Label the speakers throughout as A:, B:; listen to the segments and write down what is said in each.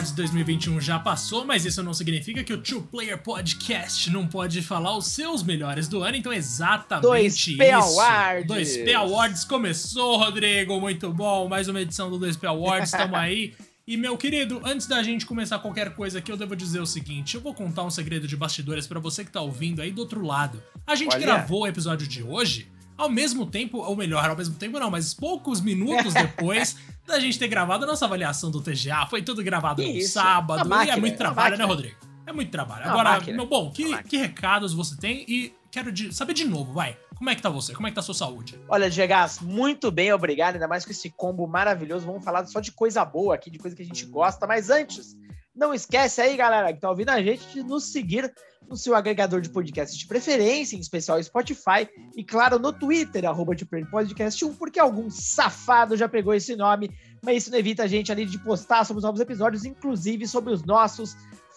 A: Awards 2021 já passou, mas isso não significa que o Two Player Podcast não pode falar os seus melhores do ano, então exatamente
B: Dois P
A: isso.
B: Awards.
A: 2P Awards começou, Rodrigo, muito bom. Mais uma edição do 2P Awards, tamo aí. E meu querido, antes da gente começar qualquer coisa aqui, eu devo dizer o seguinte: eu vou contar um segredo de bastidores pra você que tá ouvindo aí do outro lado. A gente
B: Olha.
A: gravou o episódio de hoje ao mesmo tempo, ou melhor, ao mesmo tempo não, mas poucos minutos depois da gente ter gravado a nossa avaliação do TGA. Foi tudo gravado
B: Que
A: no
B: isso,
A: sábado.
B: máquina,
A: e é muito trabalho, né. Rodrigo? É muito trabalho.
B: Uma
A: Agora,
B: máquina,
A: meu bom, que, que recados você tem? E quero de- saber de novo, vai. Como é que tá você? Como é que tá a sua saúde?
B: Olha, Diegas, muito bem, obrigado. Ainda mais com esse combo maravilhoso. Vamos falar só de coisa boa aqui, de coisa que a gente gosta. Mas antes, não esquece aí, galera, que tá ouvindo a gente, de nos seguir no seu agregador de podcast de preferência, em especial Spotify. E, claro, no Twitter, arroba de podcast 1, porque algum safado já pegou esse nome. Mas isso não evita a gente ali de postar sobre os novos episódios, inclusive sobre os nossos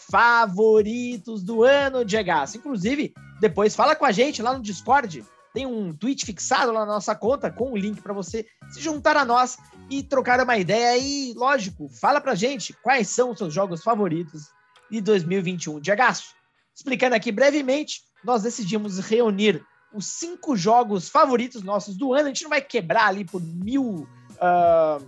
B: favoritos do ano, Diegas. Inclusive, depois fala com a gente lá no Discord tem um tweet fixado lá na nossa conta com o link para você se juntar a nós e trocar uma ideia. E, lógico, fala pra gente quais são os seus jogos favoritos de 2021. Diagaço, explicando aqui brevemente, nós decidimos reunir os cinco jogos favoritos nossos do ano. A gente não vai quebrar ali por mil, ah,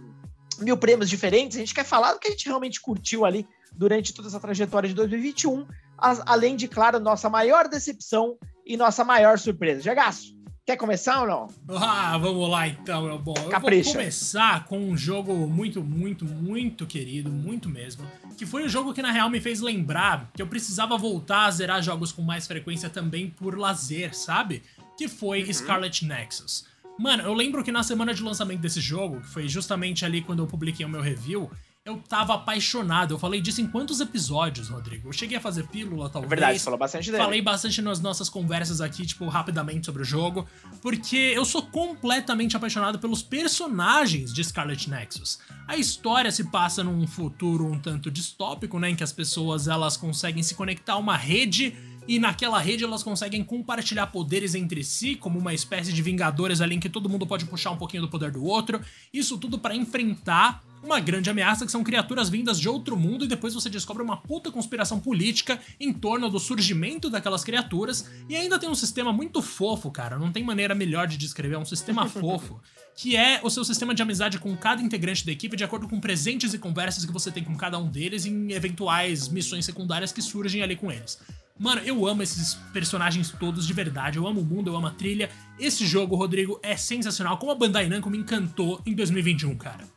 B: mil prêmios diferentes. A gente quer falar do que a gente realmente curtiu ali durante toda essa trajetória de 2021. as- além de, claro, nossa maior decepção e nossa maior surpresa. Diagaço, quer começar ou não?
A: Ah, vamos lá então, meu bom. Eu
B: Capricha.
A: vou começar com um jogo muito, muito, muito querido, muito mesmo. Que foi o jogo que na real me fez lembrar que eu precisava voltar a zerar jogos com mais frequência também por lazer, sabe? Que foi
B: Uhum.
A: Scarlet Nexus. Mano, eu lembro que na semana de lançamento desse jogo, que foi justamente ali quando eu publiquei o meu review, eu tava apaixonado. Eu falei disso em quantos episódios, Rodrigo? Eu cheguei a fazer pílula,
B: É
A: talvez.
B: verdade, você falou bastante dele.
A: Falei bastante nas nossas conversas aqui, tipo, rapidamente sobre o jogo, porque eu sou completamente apaixonado pelos personagens de Scarlet Nexus. A história se passa num futuro um tanto distópico, né, em que as pessoas elas conseguem se conectar a uma rede e naquela rede elas conseguem compartilhar poderes entre si, como uma espécie de vingadores ali em que todo mundo pode puxar um pouquinho do poder do outro. Isso tudo pra enfrentar uma grande ameaça que são criaturas vindas de outro mundo e depois você descobre uma puta conspiração política em torno do surgimento daquelas criaturas e ainda tem um sistema muito fofo, cara, não tem maneira melhor de descrever, é um sistema fofo, que é o seu sistema de amizade com cada integrante da equipe de acordo com presentes e conversas que você tem com cada um deles em eventuais missões secundárias que surgem ali com eles. Mano, eu amo esses personagens todos de verdade. Eu amo o mundo, eu amo a trilha. Esse jogo, Rodrigo, é sensacional. Como a Bandai Namco me encantou em 2021, cara.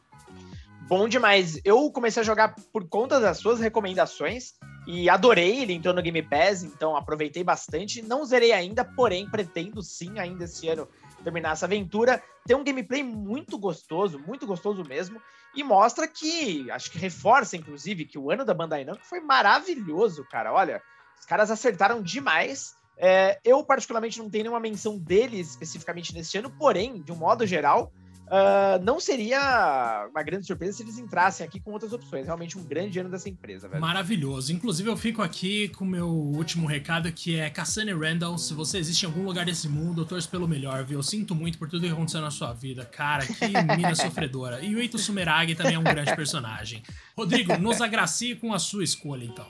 B: Bom demais. Eu comecei a jogar por conta das suas recomendações e adorei. Ele entrou no Game Pass, então aproveitei bastante. Não zerei ainda, porém pretendo sim ainda esse ano terminar essa aventura. Tem um gameplay muito gostoso, muito gostoso mesmo, e mostra que, acho que reforça inclusive que o ano da Bandai Namco foi maravilhoso, cara. Olha, os caras acertaram demais. É, eu particularmente não tenho nenhuma menção deles especificamente nesse ano, porém, de um modo geral, ah, não seria uma grande surpresa se eles entrassem aqui com outras opções. Realmente um grande ano dessa empresa, velho.
A: Maravilhoso. Inclusive, eu fico aqui com o meu último recado, que é Cassane Randall. Se você existe em algum lugar desse mundo, eu torço pelo melhor, viu? Eu sinto muito por tudo que aconteceu na sua vida. Cara, que mina sofredora. E o Eito Sumeragi também é um grande personagem. Rodrigo, nos agracie com a sua escolha, então.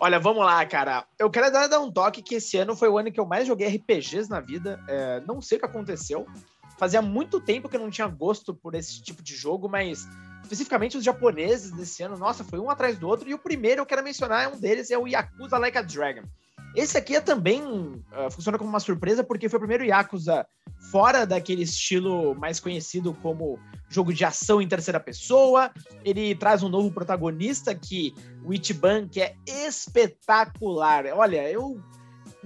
B: Olha, vamos lá, cara. Eu quero dar, dar um toque que esse ano foi o ano que eu mais joguei RPGs na vida. É, não sei o que aconteceu. Fazia muito tempo que eu não tinha gosto por esse tipo de jogo, mas especificamente os japoneses desse ano, nossa, foi um atrás do outro. E o primeiro eu quero mencionar, é um deles, é o Yakuza Like a Dragon. Esse aqui é também ah, funciona como uma surpresa, porque foi o primeiro Yakuza fora daquele estilo mais conhecido como jogo de ação em terceira pessoa. Ele traz um novo protagonista que o Ichiban, que é espetacular. Olha, eu.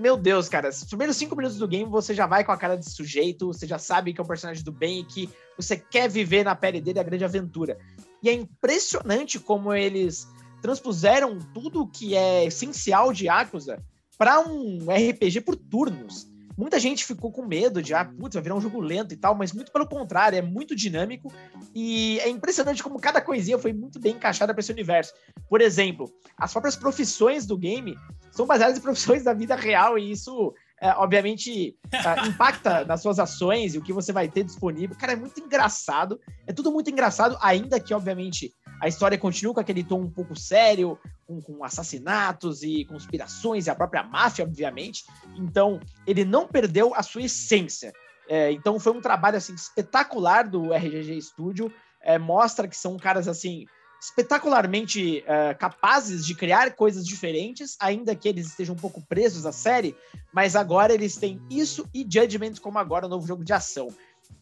B: Meu Deus, cara, os primeiros cinco minutos do game você já vai com a cara de sujeito, você já sabe que é um personagem do bem e que você quer viver na pele dele a grande aventura. E é impressionante como eles transpuseram tudo que é essencial de Yakuza para um RPG por turnos. Muita gente ficou com medo de, ah, putz, vai virar um jogo lento e tal, mas muito pelo contrário, é muito dinâmico e é impressionante como cada coisinha foi muito bem encaixada para esse universo. Por exemplo, as próprias profissões do game são baseadas em profissões da vida real e isso, é, obviamente, é, impacta nas suas ações e o que você vai ter disponível. Cara, é muito engraçado, é tudo muito engraçado, ainda que, obviamente, a história continua com aquele tom um pouco sério, com, com assassinatos e conspirações e a própria máfia, obviamente. Então, ele não perdeu a sua essência. É, então, foi um trabalho assim espetacular do RGG Studio. É, mostra que são caras assim espetacularmente uh, capazes de criar coisas diferentes, ainda que eles estejam um pouco presos à série, mas agora eles têm isso e Judgment como agora o novo jogo de ação.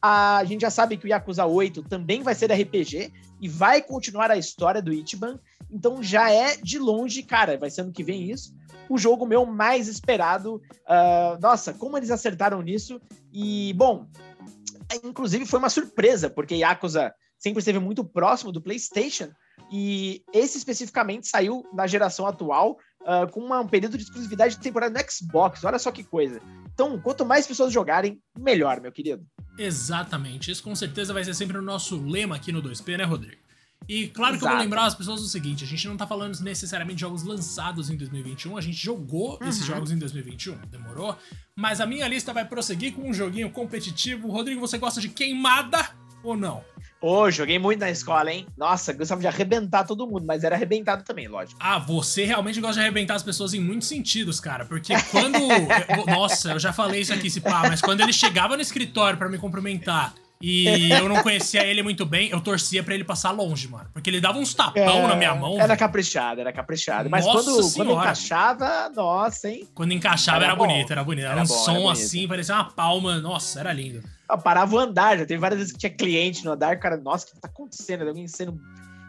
B: A gente já sabe que o Yakuza 8 também vai ser RPG e vai continuar a história do Ichiban, então já é de longe, cara, vai ser ano que vem isso, o jogo meu mais esperado. Uh, nossa, como eles acertaram nisso. E, bom, inclusive foi uma surpresa, porque Yakuza sempre esteve muito próximo do PlayStation, e esse especificamente saiu na geração atual, uh, com uma, um período de exclusividade temporária no Xbox. Olha só que coisa. Então, quanto mais pessoas jogarem, melhor, meu querido.
A: Exatamente. Isso com certeza vai ser sempre o nosso lema aqui no 2P, né, Rodrigo? E claro Exato. que eu vou lembrar as pessoas o seguinte: a gente não tá falando necessariamente de jogos lançados em 2021, a gente jogou uhum. esses jogos em 2021, demorou? Mas a minha lista vai prosseguir com um joguinho competitivo. Rodrigo, você gosta de queimada ou não?
B: Ô, oh, joguei muito na escola, hein? Nossa, gostava de arrebentar todo mundo, mas era arrebentado também, lógico.
A: Ah, você realmente gosta de arrebentar as pessoas em muitos sentidos, cara. Porque quando. eu, nossa, eu já falei isso aqui, se pá, mas quando ele chegava no escritório para me cumprimentar e eu não conhecia ele muito bem, eu torcia para ele passar longe, mano. Porque ele dava uns tapão é, na minha mão.
B: Era caprichado, era caprichado. Mas quando, quando, encaixava, nossa, hein?
A: Quando encaixava era, era bonito, era bonito. Era, era um bom, som era assim, parecia uma palma. Nossa, era lindo.
B: Eu parava o andar, já teve várias vezes que tinha cliente no andar, cara, nossa, o que tá acontecendo? Alguém sendo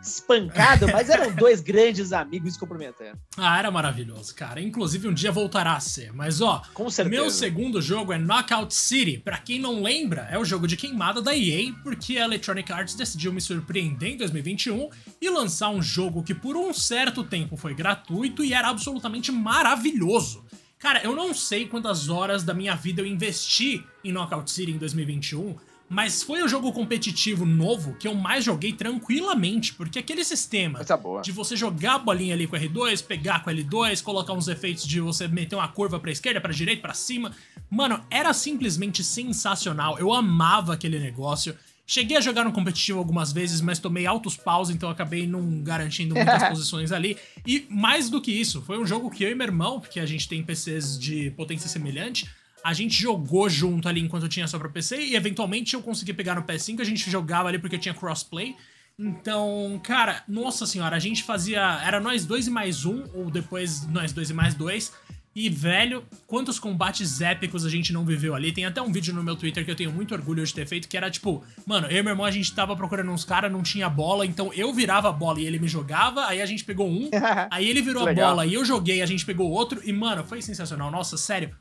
B: espancado, mas eram dois grandes amigos cumprimentando.
A: Ah, era maravilhoso, cara. Inclusive um dia voltará a ser. Mas ó, Com certeza. meu segundo jogo é Knockout City. Para quem não lembra, é o jogo de queimada da EA, porque a Electronic Arts decidiu me surpreender em 2021 e lançar um jogo que por um certo tempo foi gratuito e era absolutamente maravilhoso. Cara, eu não sei quantas horas da minha vida eu investi em Knockout City em 2021, mas foi o jogo competitivo novo que eu mais joguei tranquilamente, porque aquele sistema de você jogar a bolinha ali com R2, pegar com L2, colocar uns efeitos de você meter uma curva pra esquerda, pra direita, pra cima, mano, era simplesmente sensacional. Eu amava aquele negócio. Cheguei a jogar no competitivo algumas vezes, mas tomei altos paus, então acabei não garantindo muitas posições ali. E mais do que isso, foi um jogo que eu e meu irmão, porque a gente tem PCs de potência semelhante, a gente jogou junto ali enquanto eu tinha só pra PC e eventualmente eu consegui pegar no PS5, a gente jogava ali porque tinha crossplay. Então, cara, nossa senhora, a gente fazia. Era nós dois e mais um, ou depois nós dois e mais dois. E, velho, quantos combates épicos a gente não viveu ali. Tem até um vídeo no meu Twitter que eu tenho muito orgulho de ter feito, que era tipo, mano, eu e meu irmão a gente tava procurando uns caras, não tinha bola, então eu virava a bola e ele me jogava, aí a gente pegou um, aí ele virou a bola e eu joguei, a gente pegou outro, e, mano, foi sensacional. Nossa, sério.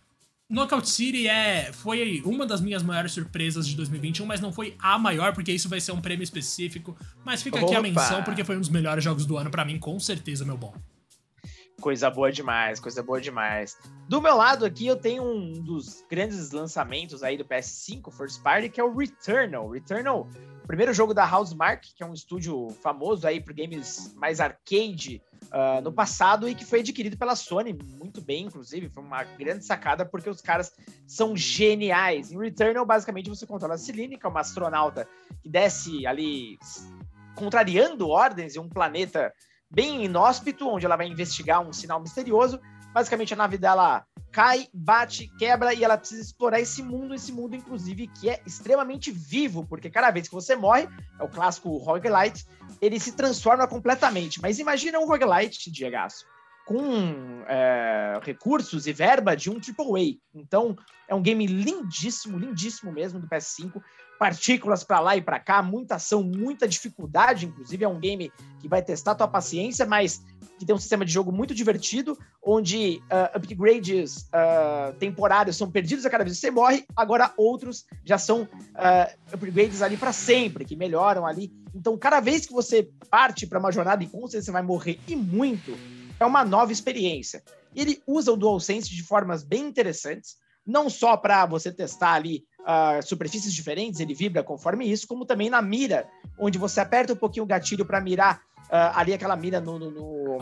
A: Knockout City é, foi uma das minhas maiores surpresas de 2021, mas não foi a maior, porque isso vai ser um prêmio específico. Mas fica Opa. aqui a menção, porque foi um dos melhores jogos do ano para mim, com certeza, meu bom.
B: Coisa boa demais, coisa boa demais. Do meu lado aqui, eu tenho um dos grandes lançamentos aí do PS5 First Party, que é o Returnal. Returnal, primeiro jogo da Housemark, que é um estúdio famoso aí por games mais arcade uh, no passado e que foi adquirido pela Sony muito bem, inclusive. Foi uma grande sacada porque os caras são geniais. Em Returnal, basicamente, você controla a Celine, que é uma astronauta que desce ali contrariando ordens em um planeta bem inóspito, onde ela vai investigar um sinal misterioso. Basicamente, a nave dela cai, bate, quebra e ela precisa explorar esse mundo, esse mundo, inclusive, que é extremamente vivo, porque cada vez que você morre, é o clássico roguelite, ele se transforma completamente. Mas imagina um roguelite, Diego, com é, recursos e verba de um AAA. Então, é um game lindíssimo, lindíssimo mesmo do PS5. Partículas para lá e para cá, muita ação, muita dificuldade. Inclusive, é um game que vai testar tua paciência, mas que tem um sistema de jogo muito divertido, onde uh, upgrades uh, temporários são perdidos a cada vez que você morre, agora outros já são uh, upgrades ali para sempre, que melhoram ali. Então, cada vez que você parte para uma jornada, e com certeza você vai morrer e muito, é uma nova experiência. Ele usa o DualSense de formas bem interessantes, não só para você testar ali uh, superfícies diferentes, ele vibra conforme isso, como também na mira, onde você aperta um pouquinho o gatilho para mirar uh, ali aquela mira no, no, no,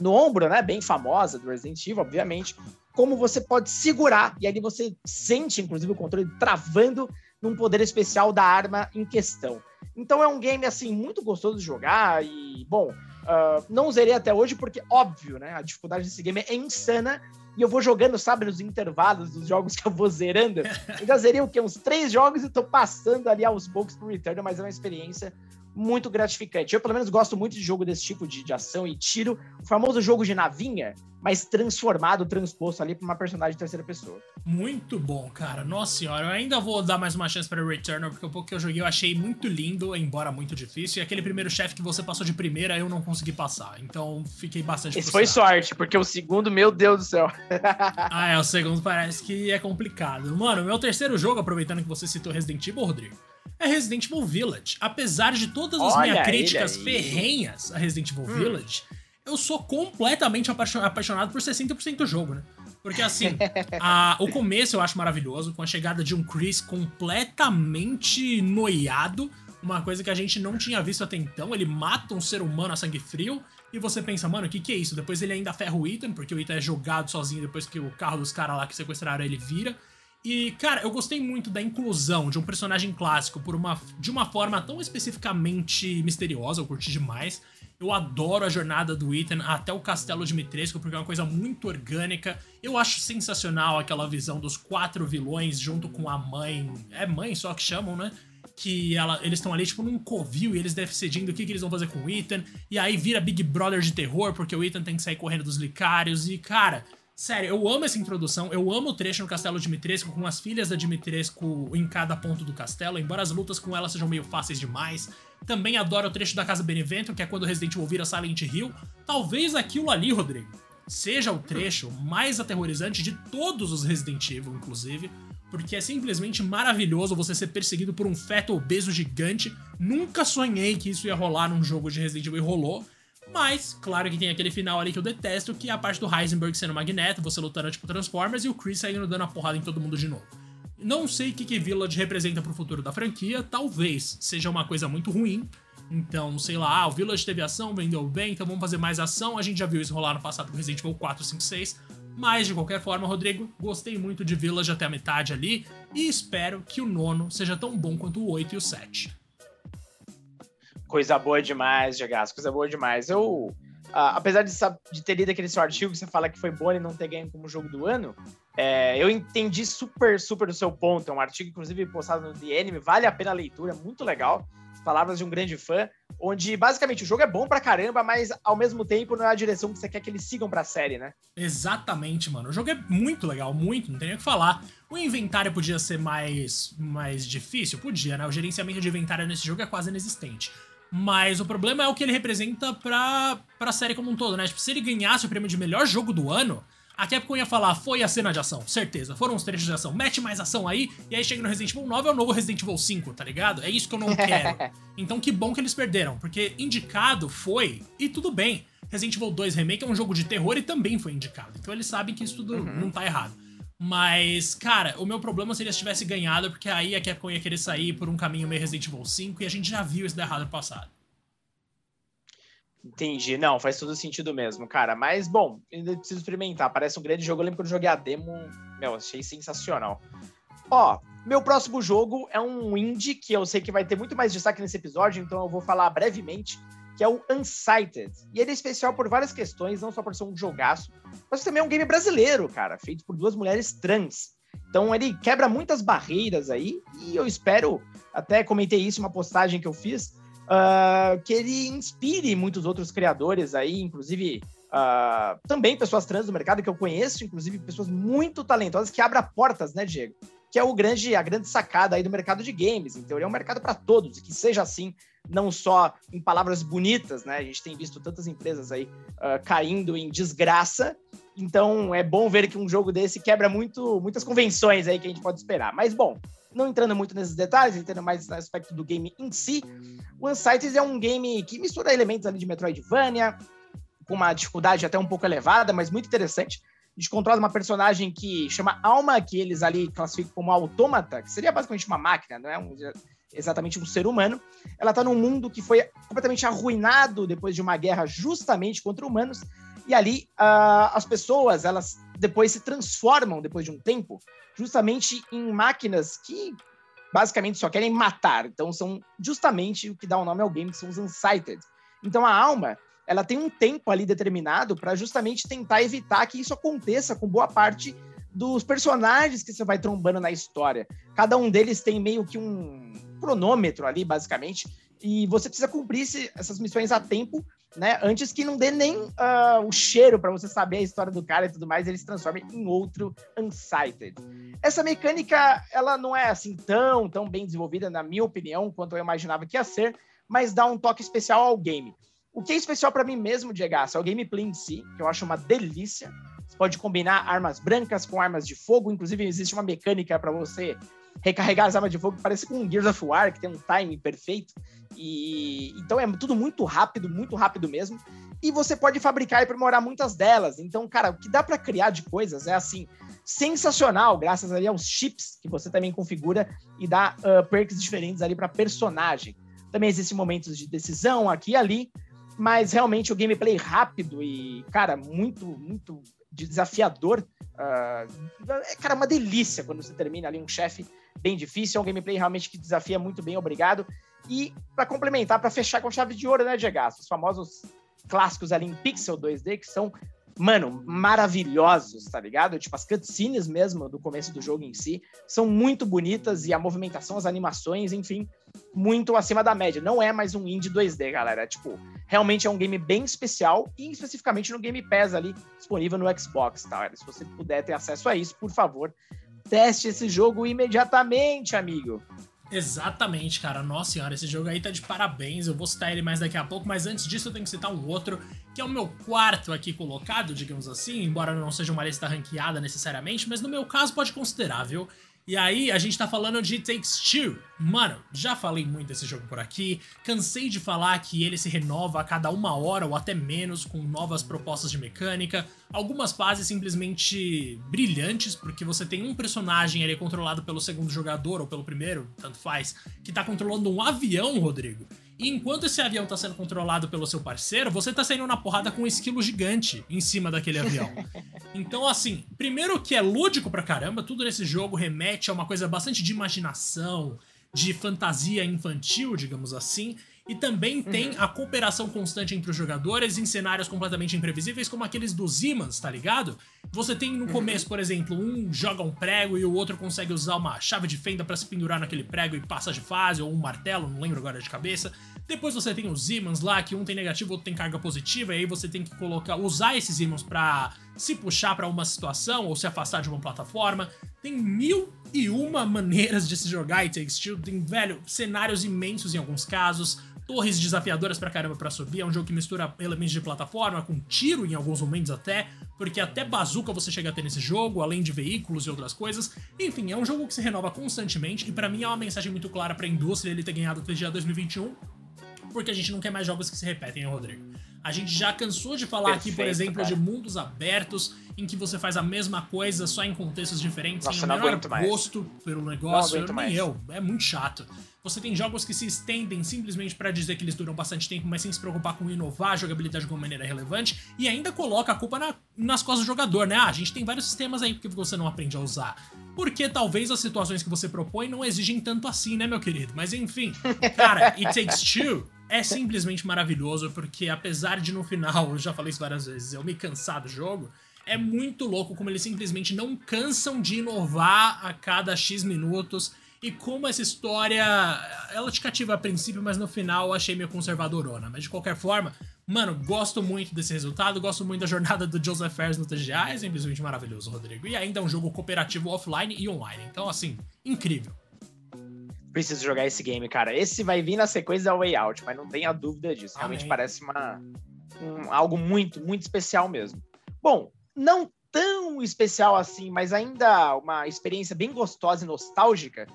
B: no, ombro, né? Bem famosa do Resident Evil, obviamente. Como você pode segurar, e ali você sente, inclusive, o controle travando num poder especial da arma em questão. Então é um game, assim, muito gostoso de jogar e, bom, uh, não zerei até hoje porque, óbvio, né, a dificuldade desse game é insana e eu vou jogando, sabe, nos intervalos dos jogos que eu vou zerando. Ainda zerei o quê? Uns três jogos e tô passando ali aos poucos pro Return, mas é uma experiência muito gratificante. Eu, pelo menos, gosto muito de jogo desse tipo de, de ação e tiro. O famoso jogo de navinha, mas transformado, transposto ali para uma personagem de terceira pessoa.
A: Muito bom, cara. Nossa senhora, eu ainda vou dar mais uma chance para o Returnal, porque o pouco que eu joguei eu achei muito lindo, embora muito difícil. E aquele primeiro chefe que você passou de primeira, eu não consegui passar. Então fiquei bastante
B: Esse foi sorte, porque o segundo, meu Deus do céu.
A: ah, é, o segundo parece que é complicado. Mano, meu terceiro jogo, aproveitando que você citou Resident Evil, Rodrigo é Resident Evil Village. Apesar de todas as Olha minhas críticas ferrenhas a Resident Evil hum. Village, eu sou completamente apaixonado por 60% do jogo, né? Porque assim, a, o começo eu acho maravilhoso, com a chegada de um Chris completamente noiado, uma coisa que a gente não tinha visto até então. Ele mata um ser humano a sangue frio, e você pensa, mano, o que, que é isso? Depois ele ainda ferra o Ethan, porque o Ethan é jogado sozinho depois que o carro dos caras lá que sequestraram ele vira. E, cara, eu gostei muito da inclusão de um personagem clássico por uma, de uma forma tão especificamente misteriosa, eu curti demais. Eu adoro a jornada do Ethan até o castelo de Mitresco, porque é uma coisa muito orgânica. Eu acho sensacional aquela visão dos quatro vilões junto com a mãe. É mãe só que chamam, né? Que ela, eles estão ali, tipo, num covil e eles decidindo o que, que eles vão fazer com o Ethan. E aí vira Big Brother de terror, porque o Ethan tem que sair correndo dos licários. E, cara, Sério, eu amo essa introdução, eu amo o trecho no castelo Dimitrescu com as filhas da Dimitrescu em cada ponto do castelo, embora as lutas com elas sejam meio fáceis demais. Também adoro o trecho da Casa Benevento, que é quando o Resident Evil vira Silent Hill. Talvez aquilo ali, Rodrigo, seja o trecho mais aterrorizante de todos os Resident Evil, inclusive, porque é simplesmente maravilhoso você ser perseguido por um feto obeso gigante. Nunca sonhei que isso ia rolar num jogo de Resident Evil e rolou. Mas, claro que tem aquele final ali que eu detesto, que é a parte do Heisenberg sendo Magneto, você lutando tipo Transformers e o Chris saindo dando a porrada em todo mundo de novo. Não sei o que, que Village representa pro futuro da franquia, talvez seja uma coisa muito ruim. Então, sei lá, ah, o Village teve ação, vendeu bem, então vamos fazer mais ação. A gente já viu isso rolar no passado com Resident Evil 4, 5, 6. Mas, de qualquer forma, Rodrigo, gostei muito de Village até a metade ali e espero que o nono seja tão bom quanto o 8 e o 7.
B: Coisa boa demais, Gegas, coisa boa demais. Eu, apesar de, de, ter lido aquele seu artigo que você fala que foi bom e não ter ganho como jogo do ano, é, eu entendi super, super o seu ponto. É um artigo, inclusive, postado no The Anime, vale a pena a leitura, muito legal. Palavras de um grande fã, onde basicamente o jogo é bom pra caramba, mas ao mesmo tempo não é a direção que você quer que eles sigam pra série, né?
A: Exatamente, mano. O jogo é muito legal, muito, não tem nem o que falar. O inventário podia ser mais, mais difícil? Podia, né? O gerenciamento de inventário nesse jogo é quase inexistente. Mas o problema é o que ele representa pra, pra série como um todo, né? Tipo, se ele ganhasse o prêmio de melhor jogo do ano, a Capcom ia falar, foi a cena de ação, certeza. Foram os trechos de ação. Mete mais ação aí, e aí chega no Resident Evil 9 é o novo Resident Evil 5, tá ligado? É isso que eu não quero. então que bom que eles perderam, porque indicado foi, e tudo bem. Resident Evil 2 Remake é um jogo de terror e também foi indicado. Então eles sabem que isso tudo uhum. não tá errado. Mas, cara, o meu problema seria se tivesse ganhado, porque aí a Capcom ia querer sair por um caminho meio Resident Evil 5 e a gente já viu isso dar errado no passado.
B: Entendi. Não, faz todo sentido mesmo, cara. Mas, bom, ainda preciso experimentar. Parece um grande jogo. Eu lembro quando eu joguei a demo. Meu, achei sensacional. Ó, meu próximo jogo é um indie que eu sei que vai ter muito mais destaque nesse episódio, então eu vou falar brevemente que é o Unsighted. E ele é especial por várias questões, não só por ser um jogaço, mas também é um game brasileiro, cara, feito por duas mulheres trans. Então ele quebra muitas barreiras aí, e eu espero, até comentei isso em uma postagem que eu fiz, uh, que ele inspire muitos outros criadores aí, inclusive uh, também pessoas trans do mercado que eu conheço, inclusive pessoas muito talentosas que abram portas, né, Diego? Que é o grande, a grande sacada aí do mercado de games. Então ele é um mercado para todos, e que seja assim não só em palavras bonitas, né? A gente tem visto tantas empresas aí uh, caindo em desgraça. Então é bom ver que um jogo desse quebra muito, muitas convenções aí que a gente pode esperar. Mas bom, não entrando muito nesses detalhes, entrando mais no aspecto do game em si, o Unsighted é um game que mistura elementos ali de Metroidvania, com uma dificuldade até um pouco elevada, mas muito interessante. A gente controla uma personagem que chama Alma, que eles ali classificam como autômata, que seria basicamente uma máquina, não é um, exatamente um ser humano. Ela está num mundo que foi completamente arruinado depois de uma guerra justamente contra humanos. E ali uh, as pessoas, elas depois se transformam, depois de um tempo, justamente em máquinas que basicamente só querem matar. Então são justamente o que dá o nome ao game, que são os Unsighted. Então a alma, ela tem um tempo ali determinado para justamente tentar evitar que isso aconteça com boa parte dos personagens que você vai trombando na história. Cada um deles tem meio que um cronômetro ali, basicamente, e você precisa cumprir esse, essas missões a tempo, né? Antes que não dê nem uh, o cheiro para você saber a história do cara e tudo mais, ele se transforma em outro Unsighted. Essa mecânica, ela não é assim tão, tão bem desenvolvida, na minha opinião, quanto eu imaginava que ia ser, mas dá um toque especial ao game. O que é especial para mim mesmo, Diego, é o gameplay em si, que eu acho uma delícia. Você pode combinar armas brancas com armas de fogo, inclusive existe uma mecânica para você recarregar as armas de fogo, parece com Gears of War, que tem um timing perfeito. E então é tudo muito rápido, muito rápido mesmo. E você pode fabricar e aprimorar muitas delas. Então, cara, o que dá para criar de coisas é assim sensacional, graças ali aos chips que você também configura e dá uh, perks diferentes ali para personagem. Também existem momentos de decisão aqui e ali, mas realmente o gameplay rápido e, cara, muito, muito desafiador. Uh, é, cara, uma delícia quando você termina ali um chefe bem difícil. É um gameplay realmente que desafia muito bem, obrigado. E para complementar, para fechar com chave de ouro, né, Diego? Os famosos clássicos ali em pixel 2D, que são, mano, maravilhosos, tá ligado? Tipo, as cutscenes mesmo do começo do jogo em si são muito bonitas e a movimentação, as animações, enfim, muito acima da média. Não é mais um indie 2D, galera. Tipo, realmente é um game bem especial e especificamente no Game Pass ali, disponível no Xbox, tá? Se você puder ter acesso a isso, por favor, teste esse jogo imediatamente, amigo.
A: Exatamente, cara. Nossa senhora, esse jogo aí tá de parabéns. Eu vou citar ele mais daqui a pouco, mas antes disso eu tenho que citar um outro, que é o meu quarto aqui colocado, digamos assim, embora não seja uma lista ranqueada necessariamente, mas no meu caso pode considerar, viu? E aí, a gente tá falando de Takes Two. Mano, já falei muito desse jogo por aqui, cansei de falar que ele se renova a cada uma hora ou até menos, com novas propostas de mecânica, algumas fases simplesmente brilhantes, porque você tem um personagem ali controlado pelo segundo jogador ou pelo primeiro, tanto faz, que tá controlando um avião, Rodrigo. E enquanto esse avião tá sendo controlado pelo seu parceiro, você tá saindo na porrada com um esquilo gigante em cima daquele avião. Então, assim, primeiro que é lúdico pra caramba, tudo nesse jogo remete a uma coisa bastante de imaginação, de fantasia infantil, digamos assim. E também tem uhum. a cooperação constante entre os jogadores em cenários completamente imprevisíveis, como aqueles dos imãs, tá ligado? Você tem no uhum. começo, por exemplo, um joga um prego e o outro consegue usar uma chave de fenda para se pendurar naquele prego e passa de fase, ou um martelo, não lembro agora de cabeça. Depois você tem os ímãs lá, que um tem negativo, outro tem carga positiva, e aí você tem que colocar, usar esses ímãs para se puxar para uma situação ou se afastar de uma plataforma. Tem mil e uma maneiras de se jogar e Takes Two. Tem, velho, cenários imensos em alguns casos torres desafiadoras pra caramba pra subir. É um jogo que mistura elementos de plataforma com tiro em alguns momentos até, porque até bazuca você chega a ter nesse jogo, além de veículos e outras coisas. Enfim, é um jogo que se renova constantemente e para mim é uma mensagem muito clara pra indústria ele ter ganhado o TGA 2021, porque a gente não quer mais jogos que se repetem, né, Rodrigo? A gente já cansou de falar Perfeito, aqui, por exemplo, cara. de mundos abertos em que você faz a mesma coisa só em contextos diferentes,
B: Nossa,
A: sem o menor gosto pelo negócio. Eu, nem mais. eu. É muito chato. Você tem jogos que se estendem simplesmente para dizer que eles duram bastante tempo, mas sem se preocupar com inovar a jogabilidade de uma maneira relevante, e ainda coloca a culpa na, nas costas do jogador, né? Ah, a gente tem vários sistemas aí porque você não aprende a usar. Porque talvez as situações que você propõe não exigem tanto assim, né, meu querido? Mas enfim, cara, It Takes Two é simplesmente maravilhoso, porque apesar de no final, eu já falei isso várias vezes, eu me cansar do jogo, é muito louco como eles simplesmente não cansam de inovar a cada X minutos e como essa história, ela te cativa a princípio, mas no final eu achei meio conservadorona. Mas de qualquer forma, mano, gosto muito desse resultado, gosto muito da jornada do Joseph Ferris no TGA, é simplesmente maravilhoso, Rodrigo. E ainda é um jogo cooperativo offline e online, então assim, incrível.
B: Preciso jogar esse game, cara. Esse vai vir na sequência da Way Out, mas não tenha dúvida disso. Realmente Amém. parece uma, um, algo muito, muito especial mesmo. Bom, não tão especial assim, mas ainda uma experiência bem gostosa e nostálgica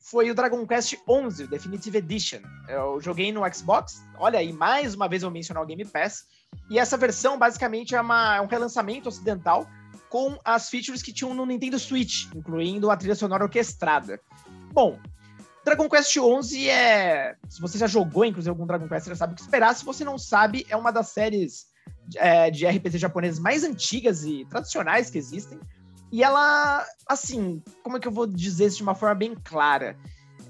B: foi o Dragon Quest XI Definitive Edition. Eu joguei no Xbox, olha aí, mais uma vez eu mencionar o Game Pass, e essa versão basicamente é, uma, é um relançamento ocidental com as features que tinham no Nintendo Switch, incluindo a trilha sonora orquestrada. Bom, Dragon Quest XI é. Se você já jogou, inclusive, algum Dragon Quest, você já sabe o que esperar. Se você não sabe, é uma das séries é, de RPG japoneses mais antigas e tradicionais que existem. E ela, assim, como é que eu vou dizer isso de uma forma bem clara?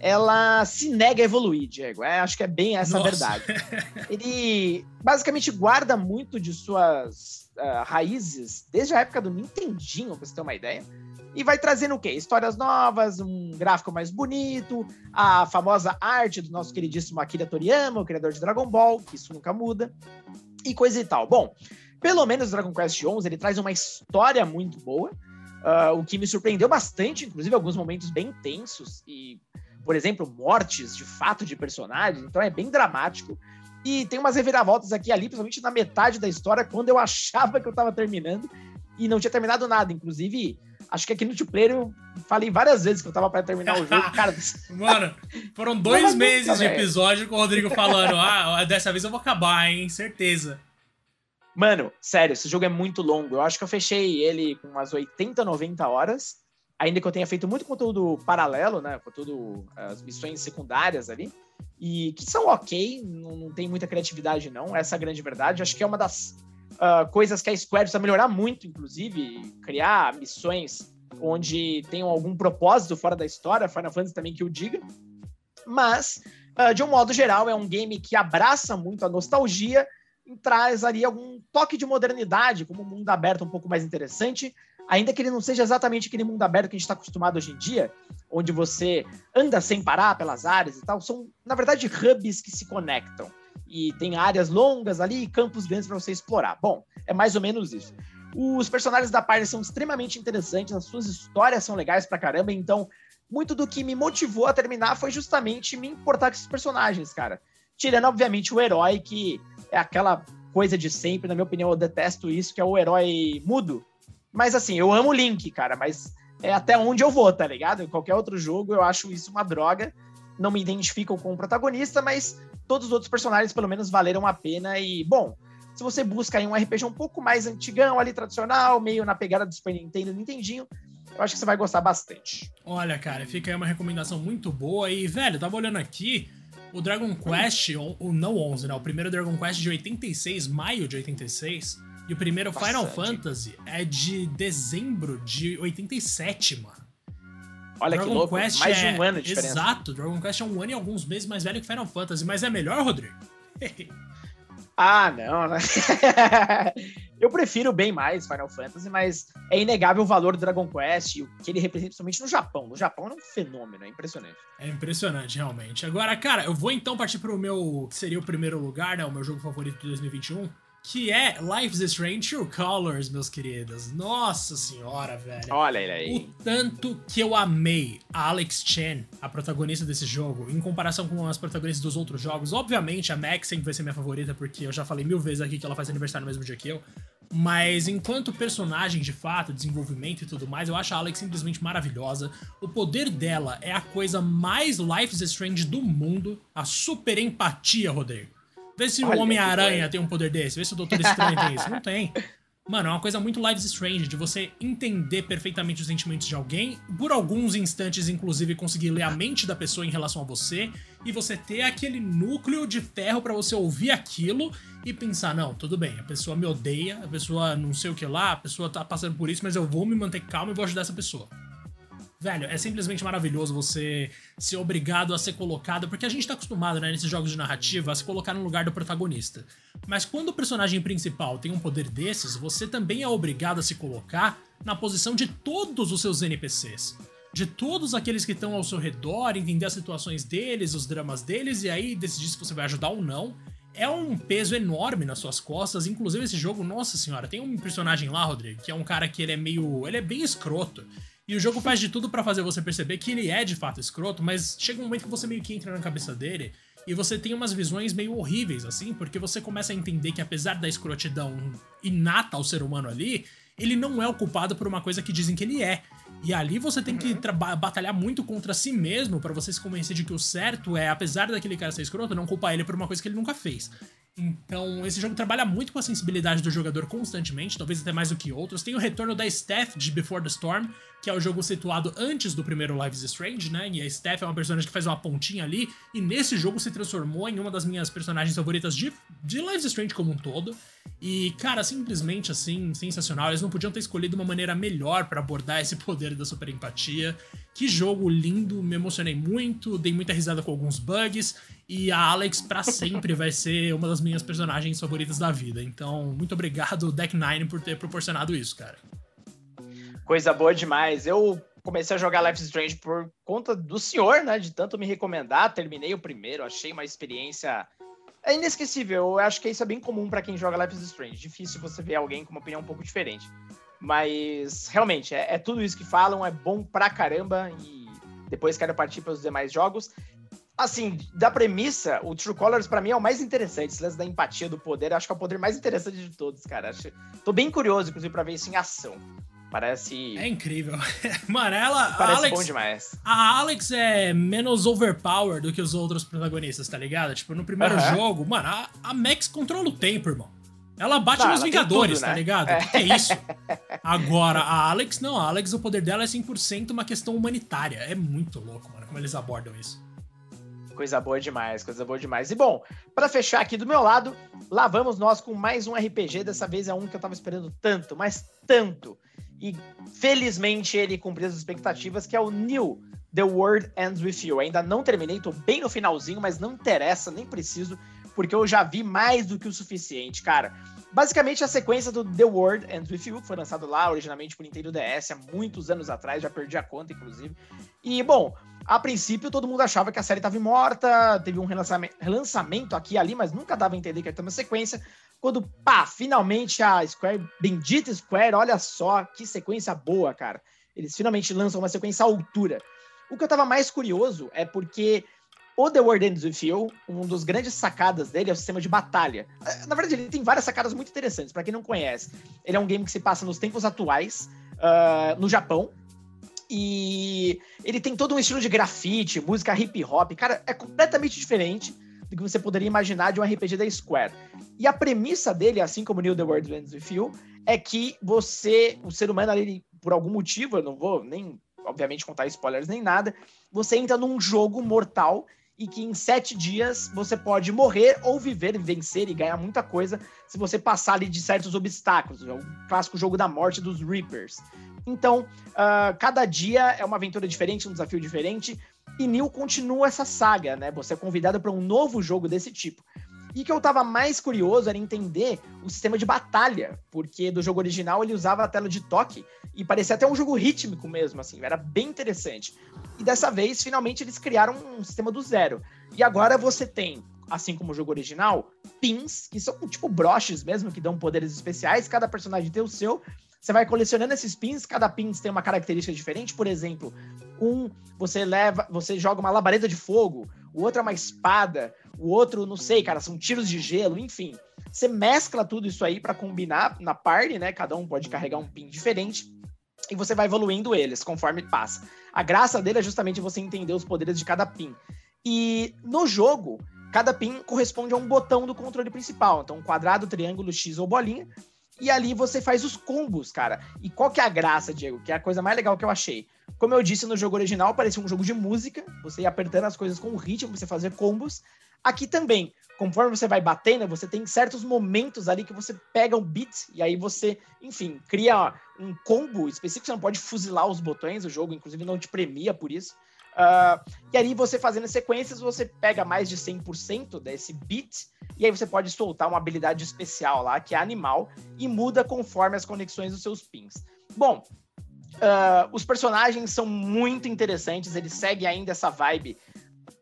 B: ela se nega a evoluir, Diego. É, acho que é bem essa Nossa. a verdade. Ele basicamente guarda muito de suas uh, raízes desde a época do Nintendinho, pra você ter uma ideia. E vai trazendo o quê? Histórias novas, um gráfico mais bonito, a famosa arte do nosso queridíssimo Akira Toriyama, o criador de Dragon Ball, que isso nunca muda, e coisa e tal. Bom, pelo menos Dragon Quest XI, ele traz uma história muito boa, uh, o que me surpreendeu bastante, inclusive alguns momentos bem tensos e por exemplo, mortes de fato de personagens, então é bem dramático. E tem umas reviravoltas aqui ali, principalmente na metade da história, quando eu achava que eu tava terminando e não tinha terminado nada. Inclusive, acho que aqui no Two-Player eu falei várias vezes que eu tava para terminar o jogo. Cara,
A: Mano, foram dois meses de episódio com o Rodrigo falando: ah, dessa vez eu vou acabar, hein? Certeza.
B: Mano, sério, esse jogo é muito longo. Eu acho que eu fechei ele com umas 80, 90 horas ainda que eu tenha feito muito conteúdo paralelo, né? Conteúdo, as missões secundárias ali, e que são ok, não, não tem muita criatividade, não. Essa é a grande verdade. Acho que é uma das uh, coisas que a Square precisa melhorar muito, inclusive, criar missões onde tenham algum propósito fora da história, Final Fantasy também que o diga. Mas, uh, de um modo geral, é um game que abraça muito a nostalgia e traz ali algum toque de modernidade, como um mundo aberto um pouco mais interessante, ainda que ele não seja exatamente aquele mundo aberto que a gente está acostumado hoje em dia, onde você anda sem parar pelas áreas e tal, são, na verdade, hubs que se conectam. E tem áreas longas ali e campos grandes para você explorar. Bom, é mais ou menos isso. Os personagens da parte são extremamente interessantes, as suas histórias são legais pra caramba, então muito do que me motivou a terminar foi justamente me importar com esses personagens, cara. Tirando, obviamente, o herói, que é aquela coisa de sempre, na minha opinião, eu detesto isso, que é o herói mudo, mas assim, eu amo o Link, cara, mas é até onde eu vou, tá ligado? Em qualquer outro jogo eu acho isso uma droga. Não me identificam com o protagonista, mas todos os outros personagens pelo menos valeram a pena. E, bom, se você busca aí um RPG um pouco mais antigão ali, tradicional, meio na pegada do Super Nintendo, Nintendinho, eu acho que você vai gostar bastante.
A: Olha, cara, fica aí uma recomendação muito boa. E, velho, tava olhando aqui, o Dragon Quest, o, o não 11, né? O primeiro Dragon Quest de 86, maio de 86 e o primeiro Bastante. Final Fantasy é de dezembro de 87, mano.
B: Olha Dragon que louco, Quest mais de um é... ano de diferença.
A: Exato, Dragon Quest é um ano e alguns meses mais velho que Final Fantasy, mas é melhor, Rodrigo?
B: ah, não, né? Eu prefiro bem mais Final Fantasy, mas é inegável o valor do Dragon Quest e o que ele representa, principalmente no Japão. No Japão é um fenômeno, é impressionante.
A: É impressionante, realmente. Agora, cara, eu vou então partir pro meu, que seria o primeiro lugar, né? O meu jogo favorito de 2021 que é Life's Strange True Colors, meus queridos. Nossa senhora, velho.
B: Olha ele aí.
A: O tanto que eu amei a Alex Chen, a protagonista desse jogo, em comparação com as protagonistas dos outros jogos. Obviamente, a Max sempre vai ser minha favorita, porque eu já falei mil vezes aqui que ela faz aniversário no mesmo dia que eu. Mas enquanto personagem de fato, desenvolvimento e tudo mais, eu acho a Alex simplesmente maravilhosa. O poder dela é a coisa mais Life's Strange do mundo. A super empatia, Rodrigo. Vê se Olha, o Homem-Aranha tem um poder desse, vê se o Doutor Estranho tem isso. Não tem. Mano, é uma coisa muito Lives Strange, de você entender perfeitamente os sentimentos de alguém, por alguns instantes, inclusive, conseguir ler a mente da pessoa em relação a você, e você ter aquele núcleo de ferro para você ouvir aquilo e pensar, não, tudo bem, a pessoa me odeia, a pessoa não sei o que lá, a pessoa tá passando por isso, mas eu vou me manter calmo e vou ajudar essa pessoa. Velho, é simplesmente maravilhoso você ser obrigado a ser colocado, porque a gente tá acostumado, né, nesses jogos de narrativa, a se colocar no lugar do protagonista. Mas quando o personagem principal tem um poder desses, você também é obrigado a se colocar na posição de todos os seus NPCs. De todos aqueles que estão ao seu redor, entender as situações deles, os dramas deles, e aí decidir se você vai ajudar ou não. É um peso enorme nas suas costas, inclusive esse jogo, nossa senhora, tem um personagem lá, Rodrigo, que é um cara que ele é meio. ele é bem escroto. E o jogo faz de tudo para fazer você perceber que ele é de fato escroto, mas chega um momento que você meio que entra na cabeça dele e você tem umas visões meio horríveis, assim, porque você começa a entender que apesar da escrotidão inata ao ser humano ali, ele não é o culpado por uma coisa que dizem que ele é. E ali você tem que uhum. batalhar muito contra si mesmo para você se convencer de que o certo é, apesar daquele cara ser escroto, não culpar ele por uma coisa que ele nunca fez. Então, esse jogo trabalha muito com a sensibilidade do jogador constantemente, talvez até mais do que outros. Tem o retorno da Steph de Before the Storm, que é o jogo situado antes do primeiro Life is Strange, né? E a Steph é uma personagem que faz uma pontinha ali, e nesse jogo se transformou em uma das minhas personagens favoritas de, de Life is Strange como um todo. E, cara, simplesmente assim, sensacional. Eles não podiam ter escolhido uma maneira melhor para abordar esse poder da super empatia. Que jogo lindo, me emocionei muito, dei muita risada com alguns bugs. E a Alex, para sempre, vai ser uma das minhas personagens favoritas da vida. Então, muito obrigado, Deck Nine, por ter proporcionado isso, cara.
B: Coisa boa demais. Eu comecei a jogar Life is Strange por conta do senhor, né? De tanto me recomendar. Terminei o primeiro, achei uma experiência é inesquecível. Eu acho que isso é bem comum para quem joga Life is Strange. Difícil você ver alguém com uma opinião um pouco diferente. Mas, realmente, é, é tudo isso que falam, é bom pra caramba e depois quero partir para os demais jogos. Assim, da premissa, o True Colors para mim é o mais interessante. Esse lance da empatia, do poder, acho que é o poder mais interessante de todos, cara. Acho... Tô bem curioso, inclusive, pra ver isso em ação. Parece.
A: É incrível. Mano, ela.
B: Parece
A: Alex,
B: bom demais.
A: A Alex é menos overpower do que os outros protagonistas, tá ligado? Tipo, no primeiro jogo, mano, a, a, Max controla o tempo, irmão. Ela bate tá, nos Vingadores, tudo, tá né? tá ligado? É. É isso? Agora, a Alex, não. A Alex, o poder dela é 100% uma questão humanitária. É muito louco, mano, como eles abordam isso.
B: Coisa boa demais, coisa boa demais. E bom, para fechar aqui do meu lado, lá vamos nós com mais um RPG. Dessa vez é um que eu tava esperando tanto, mas tanto e felizmente ele cumpriu as expectativas, que é o New The World Ends With You. Ainda não terminei, tô bem no finalzinho, mas não interessa, nem preciso, porque eu já vi mais do que o suficiente, cara. Basicamente, a sequência do The World Ends With You, que foi lançado lá originalmente por Nintendo DS há muitos anos atrás, já perdi a conta, inclusive. E, bom, a princípio todo mundo achava que a série estava morta, teve um relançamento aqui e ali, mas nunca dava a entender que ter uma sequência. Quando, pá, finalmente a Square, bendita Square, olha só que sequência boa, cara. Eles finalmente lançam uma sequência à altura. O que eu tava mais curioso é porque o The World Ends With You, um dos grandes sacadas dele é o sistema de batalha. Eh, na verdade, ele tem várias sacadas muito interessantes, para quem não conhece. Ele é um game que se passa nos tempos atuais, uh, no Japão, e ele tem todo um estilo de grafite, música hip hop. Cara, é completamente diferente do que você poderia imaginar de um RPG da Square. E a premissa dele, assim como New The World Ends With You, é que você, o ser humano ali, por algum motivo, eu não vou nem, obviamente, contar spoilers nem nada, você entra num jogo mortal e que em sete dias você pode morrer ou viver, vencer e ganhar muita coisa se você passar ali de certos obstáculos. É o clássico jogo da morte dos Reapers. Então, uh, cada dia é uma aventura diferente, um desafio diferente, e Neil continua essa saga, né? Você é convidado para um novo jogo desse tipo. E que eu tava mais curioso era entender o sistema de batalha, porque do jogo original ele usava a tela de toque e parecia até um jogo rítmico mesmo, assim, era bem interessante. E dessa vez, finalmente, eles criaram um sistema do zero. E agora você tem, assim como o jogo original, pins, que são tipo broches mesmo, que dão poderes especiais, cada personagem tem o seu, você vai colecionando esses pins, cada pin tem uma característica diferente. Por exemplo, um você leva, você joga uma labareda de fogo, o outro é uma espada, o outro, não sei, cara, são tiros de gelo, enfim. Você mescla tudo isso aí para combinar na party, né? Cada um pode carregar um pin diferente e você vai evoluindo eles conforme passa. A graça dele é justamente você entender os poderes de cada pin. E no jogo, cada pin corresponde a um botão do controle principal. Então, quadrado, triângulo, X ou bolinha. E ali você faz os combos, cara. E qual que é a graça, Diego? Que é a coisa mais legal que eu achei. Como eu disse no jogo original, parecia um jogo de música. Você ia apertando as coisas com o ritmo, você fazer combos. Aqui também, conforme você vai batendo, você tem certos momentos ali que você pega um beat e aí você, enfim, cria um combo específico. Você não pode fuzilar os botões, o jogo, inclusive, não te premia por isso. Uh, e aí você fazendo sequências, você pega mais de 100% desse beat, e aí você pode soltar uma habilidade especial lá, que é animal, e muda conforme as conexões dos seus pins. Bom, uh, os personagens são muito interessantes, eles seguem ainda essa vibe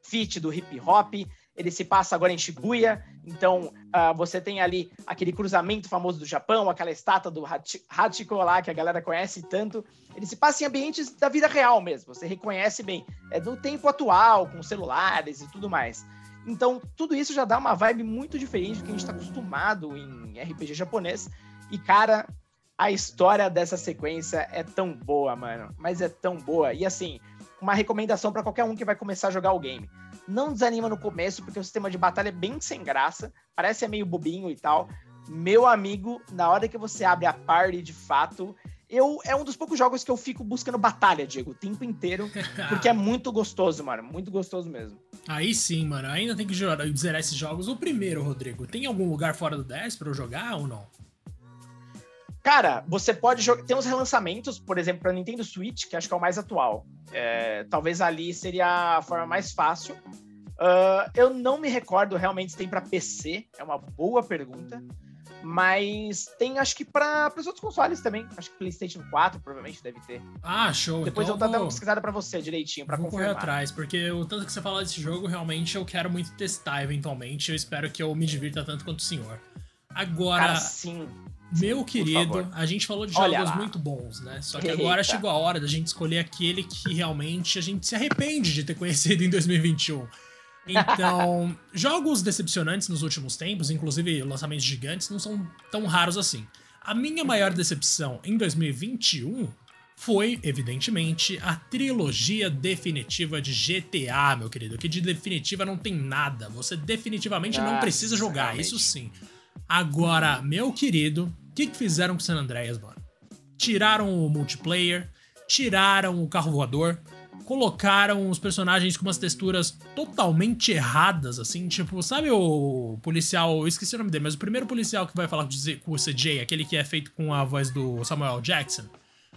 B: fit do hip hop, ele se passa agora em Shibuya, então uh, você tem ali aquele cruzamento famoso do Japão, aquela estátua do Hachiko lá, que a galera conhece tanto. Ele se passa em ambientes da vida real mesmo, você reconhece bem. É do tempo atual, com celulares e tudo mais. Então, tudo isso já dá uma vibe muito diferente do que a gente está acostumado em RPG japonês. E, cara, a história dessa sequência é tão boa, mano. Mas é tão boa. E assim, uma recomendação para qualquer um que vai começar a jogar o game. Não desanima no começo, porque o sistema de batalha é bem sem graça, parece ser meio bobinho e tal. Meu amigo, na hora que você abre a party de fato, eu é um dos poucos jogos que eu fico buscando batalha, Diego, o tempo inteiro, porque é muito gostoso, mano, muito gostoso mesmo.
A: Aí sim, mano, ainda tem que zerar esses jogos. O primeiro, Rodrigo, tem algum lugar fora do 10 para eu jogar ou não?
B: Cara, você pode jogar. Tem uns relançamentos, por exemplo, para Nintendo Switch, que acho que é o mais atual. É, talvez ali seria a forma mais fácil. Uh, eu não me recordo realmente se tem para PC, é uma boa pergunta. Mas tem, acho que para os outros consoles também. Acho que PlayStation 4 provavelmente deve ter.
A: Ah, show.
B: Depois então eu vou dar uma pesquisada para você direitinho, para confirmar.
A: correr atrás, porque o tanto que você fala desse jogo, realmente eu quero muito testar eventualmente. Eu espero que eu me divirta tanto quanto o senhor. Agora.
B: Cara, sim.
A: Meu querido, a gente falou de jogos muito bons, né? Só que agora Eita. chegou a hora da gente escolher aquele que realmente a gente se arrepende de ter conhecido em 2021. Então, jogos decepcionantes nos últimos tempos, inclusive lançamentos gigantes, não são tão raros assim. A minha maior decepção em 2021 foi, evidentemente, a trilogia definitiva de GTA, meu querido. Que de definitiva não tem nada. Você definitivamente não precisa jogar, isso sim. Agora, meu querido, o que, que fizeram com San Andreas, mano? Tiraram o multiplayer, tiraram o carro voador, colocaram os personagens com umas texturas totalmente erradas, assim, tipo, sabe o policial, eu esqueci o nome dele, mas o primeiro policial que vai falar com o CJ, aquele que é feito com a voz do Samuel Jackson.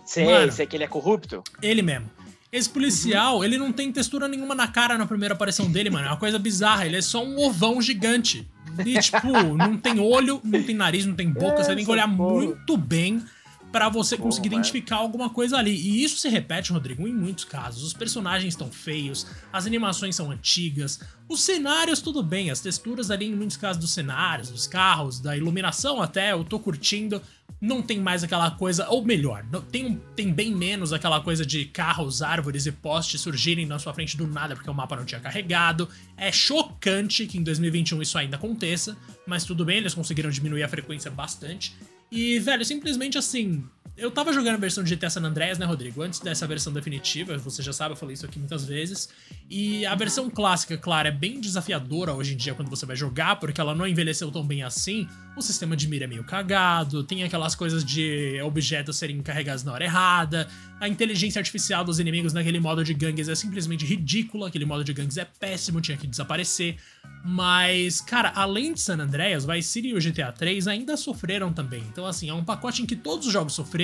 B: Sei, Mano, sei que ele é corrupto.
A: Ele mesmo. Esse policial, uhum. ele não tem textura nenhuma na cara na primeira aparição dele, mano. É uma coisa bizarra. Ele é só um ovão gigante. E, tipo, não tem olho, não tem nariz, não tem boca. você tem que olhar muito bem para você conseguir identificar alguma coisa ali. E isso se repete, Rodrigo, em muitos casos. Os personagens estão feios, as animações são antigas, os cenários tudo bem, as texturas ali em muitos casos dos cenários, dos carros, da iluminação até, eu tô curtindo. Não tem mais aquela coisa, ou melhor, tem, tem bem menos aquela coisa de carros, árvores e postes surgirem na sua frente do nada porque o mapa não tinha carregado. É chocante que em 2021 isso ainda aconteça, mas tudo bem, eles conseguiram diminuir a frequência bastante. E, velho, simplesmente assim. Eu tava jogando a versão de GTA San Andreas, né, Rodrigo? Antes dessa versão definitiva, você já sabe, eu falei isso aqui muitas vezes. E a versão clássica, claro, é bem desafiadora hoje em dia quando você vai jogar, porque ela não envelheceu tão bem assim. O sistema de mira é meio cagado, tem aquelas coisas de objetos serem carregados na hora errada. A inteligência artificial dos inimigos naquele modo de gangues é simplesmente ridícula, aquele modo de gangues é péssimo, tinha que desaparecer. Mas, cara, além de San Andreas, Vice City e o GTA 3 ainda sofreram também. Então, assim, é um pacote em que todos os jogos sofreram.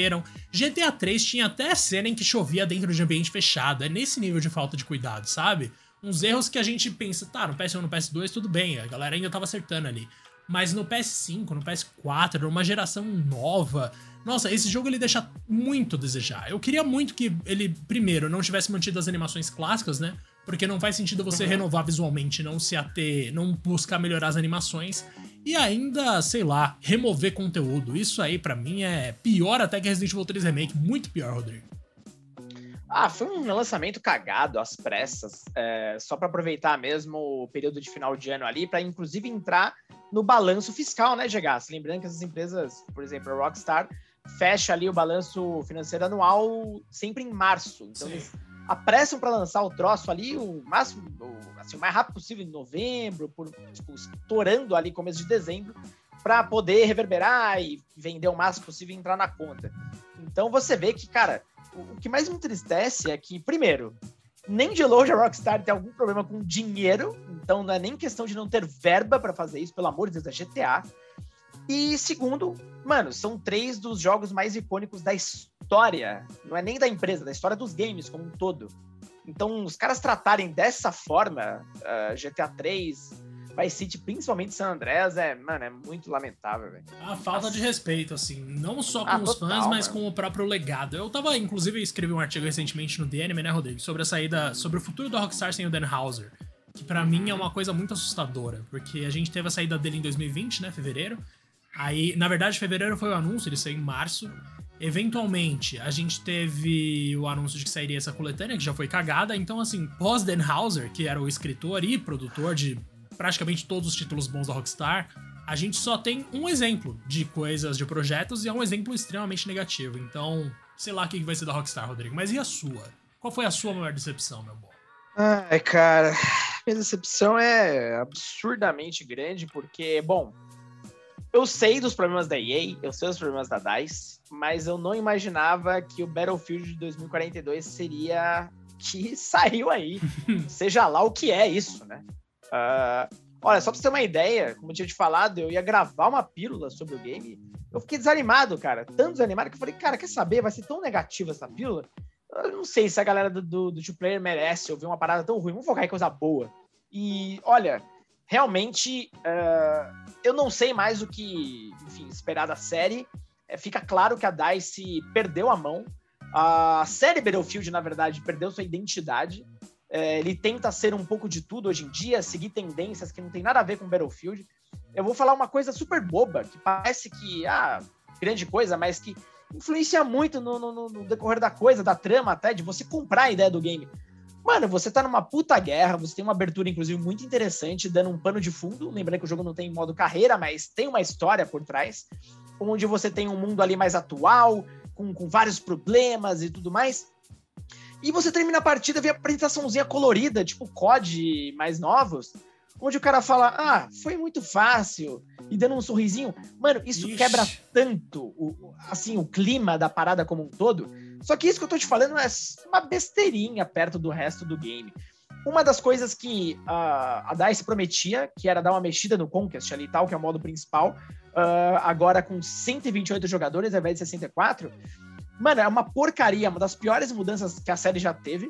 A: GTA 3 tinha até cena em que chovia dentro de ambiente fechado. É nesse nível de falta de cuidado, sabe? Uns erros que a gente pensa, tá, no PS1 no PS2 tudo bem, a galera ainda tava acertando ali. Mas no PS5, no PS4, numa geração nova, nossa, esse jogo ele deixa muito a desejar. Eu queria muito que ele, primeiro, não tivesse mantido as animações clássicas, né? porque não faz sentido você uhum. renovar visualmente, não se ater, não buscar melhorar as animações e ainda, sei lá, remover conteúdo. Isso aí para mim é pior até que Resident Evil 3 Remake, muito pior, Rodrigo.
B: Ah, foi um lançamento cagado às pressas, é, só para aproveitar mesmo o período de final de ano ali, para inclusive entrar no balanço fiscal, né, Gegas? Lembrando que essas empresas, por exemplo, a Rockstar, fecha ali o balanço financeiro anual sempre em março. Então, Sim. eles apressam para lançar o troço ali o máximo, o, assim, o mais rápido possível em novembro, por, tipo, estourando ali começo de dezembro, para poder reverberar e vender o máximo possível e entrar na conta. Então você vê que, cara, o, o que mais me entristece é que, primeiro, nem de longe a Rockstar tem algum problema com dinheiro, então não é nem questão de não ter verba para fazer isso, pelo amor de Deus, é GTA. E segundo, mano, são três dos jogos mais icônicos da história. Não é nem da empresa, da história dos games como um todo. Então, os caras tratarem dessa forma, uh, GTA 3, Vice City, principalmente San Andreas, é, mano, é muito lamentável, velho.
A: A falta Nossa. de respeito, assim, não só com ah, os total, fãs, mas mano. com o próprio legado. Eu tava, inclusive, escrevi um artigo recentemente no DNM, né, Rodrigo, sobre a saída, sobre o futuro da Rockstar sem o Dan Houser, que para mim é uma coisa muito assustadora, porque a gente teve a saída dele em 2020, né, fevereiro, Aí, na verdade, fevereiro foi o anúncio, ele saiu em março. Eventualmente, a gente teve o anúncio de que sairia essa coletânea, que já foi cagada. Então, assim, pós Dan Hauser, que era o escritor e produtor de praticamente todos os títulos bons da Rockstar, a gente só tem um exemplo de coisas, de projetos, e é um exemplo extremamente negativo. Então, sei lá o que vai ser da Rockstar, Rodrigo. Mas e a sua? Qual foi a sua maior decepção, meu bom?
B: Ai, cara, minha decepção é absurdamente grande, porque, bom, eu sei dos problemas da EA, eu sei dos problemas da DICE, mas eu não imaginava que o Battlefield de 2042 seria que saiu aí. Seja lá o que é isso, né? Uh, olha, só pra você ter uma ideia, como eu tinha te falado, eu ia gravar uma pílula sobre o game. Eu fiquei desanimado, cara. Tão desanimado que eu falei, cara, quer saber? Vai ser tão negativa essa pílula? Eu não sei se a galera do, do, do two-player merece ouvir uma parada tão ruim. Vamos focar em coisa boa. E, olha, realmente, uh, eu não sei mais o que, enfim, esperar da série. É, fica claro que a DICE perdeu a mão. A série Battlefield, na verdade, perdeu sua identidade. É, ele tenta ser um pouco de tudo hoje em dia, seguir tendências que não tem nada a ver com Battlefield. Eu vou falar uma coisa super boba, que parece que, ah, grande coisa, mas que influencia muito no, no, no, decorrer da coisa, da trama até, de você comprar a ideia do game. Mano, você tá numa puta guerra, você tem uma abertura, inclusive, muito interessante, dando um pano de fundo. Lembrando que o jogo não tem modo carreira, mas tem uma história por trás, onde você tem um mundo ali mais atual, com, com vários problemas e tudo mais. E você termina a partida, vê a apresentaçãozinha colorida, tipo COD mais novos, onde o cara fala, ah, foi muito fácil, e dando um sorrisinho. Mano, isso Ixi. quebra tanto o, assim, o clima da parada como um todo. Só que isso que eu tô te falando é uma besteirinha perto do resto do game. Uma das coisas que uh, a DICE prometia, que era dar uma mexida no Conquest ali e tal, que é o modo principal, uh, agora com 128 jogadores ao invés de 64, mano, é uma porcaria, uma das piores mudanças que a série já teve.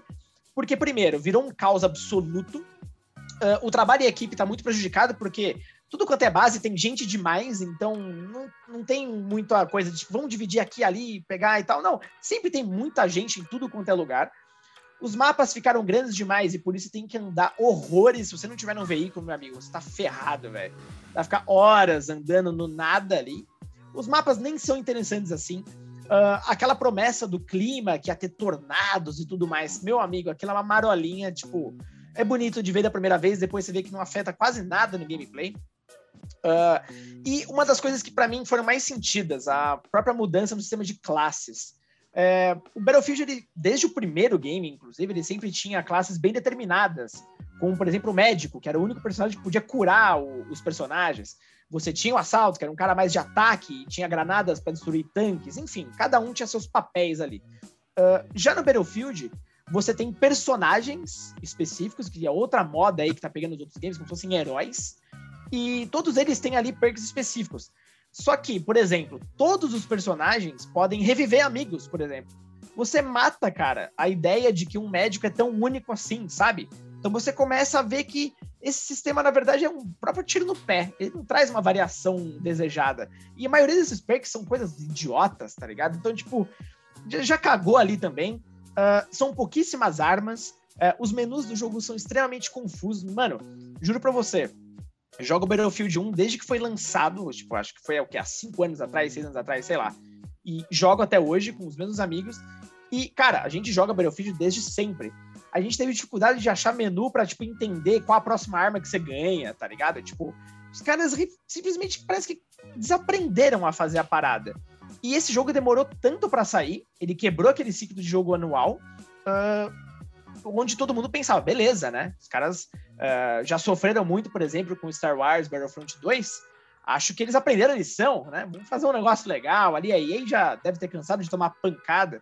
B: Porque, primeiro, virou um caos absoluto Uh, o trabalho em equipe está muito prejudicado, porque tudo quanto é base tem gente demais, então não, não tem muita coisa de vamos dividir aqui, ali, pegar e tal. Não, sempre tem muita gente em tudo quanto é lugar. Os mapas ficaram grandes demais e por isso tem que andar horrores. Se você não tiver no veículo, meu amigo, você tá ferrado, velho. Vai ficar horas andando no nada ali. Os mapas nem são interessantes assim. Uh, aquela promessa do clima, que ia ter tornados e tudo mais. Meu amigo, aquela é uma marolinha, tipo é bonito de ver da primeira vez, depois você vê que não afeta quase nada no gameplay. Uh, e uma das coisas que para mim foram mais sentidas, a própria mudança no sistema de classes. É, o Battlefield, ele, desde o primeiro game, inclusive, ele sempre tinha classes bem determinadas, como, por exemplo, o médico, que era o único personagem que podia curar o, os personagens. Você tinha o assalto, que era um cara mais de ataque, tinha granadas para destruir tanques, enfim, cada um tinha seus papéis ali. Uh, já no Battlefield, você tem personagens específicos, que é outra moda aí que tá pegando os outros games, como se fossem heróis. E todos eles têm ali perks específicos. Só que, por exemplo, todos os personagens podem reviver amigos, por exemplo. Você mata, cara, a ideia de que um médico é tão único assim, sabe? Então você começa a ver que esse sistema, na verdade, é um próprio tiro no pé. Ele não traz uma variação desejada. E a maioria desses perks são coisas idiotas, tá ligado? Então, tipo, já, cagou ali também. Uh, são pouquíssimas armas. Uh, os menus do jogo são extremamente confusos. Mano, juro pra você, jogo Battlefield 1 desde que foi lançado, tipo, acho que foi o que há 5 anos atrás, 6 anos atrás, sei lá. E jogo até hoje com os mesmos amigos. E, cara, a gente joga Battlefield desde sempre. A gente teve dificuldade de achar menu para tipo, entender qual a próxima arma que você ganha, tá ligado? Tipo, os caras simplesmente parece que desaprenderam a fazer a parada. E esse jogo demorou tanto para sair, ele quebrou aquele ciclo de jogo anual, uh, onde todo mundo pensava, beleza, né? Os caras uh, já sofreram muito, por exemplo, com Star Wars Battlefront 2. Acho que eles aprenderam a lição, né? Vamos fazer um negócio legal. Ali a EA já deve ter cansado de tomar pancada.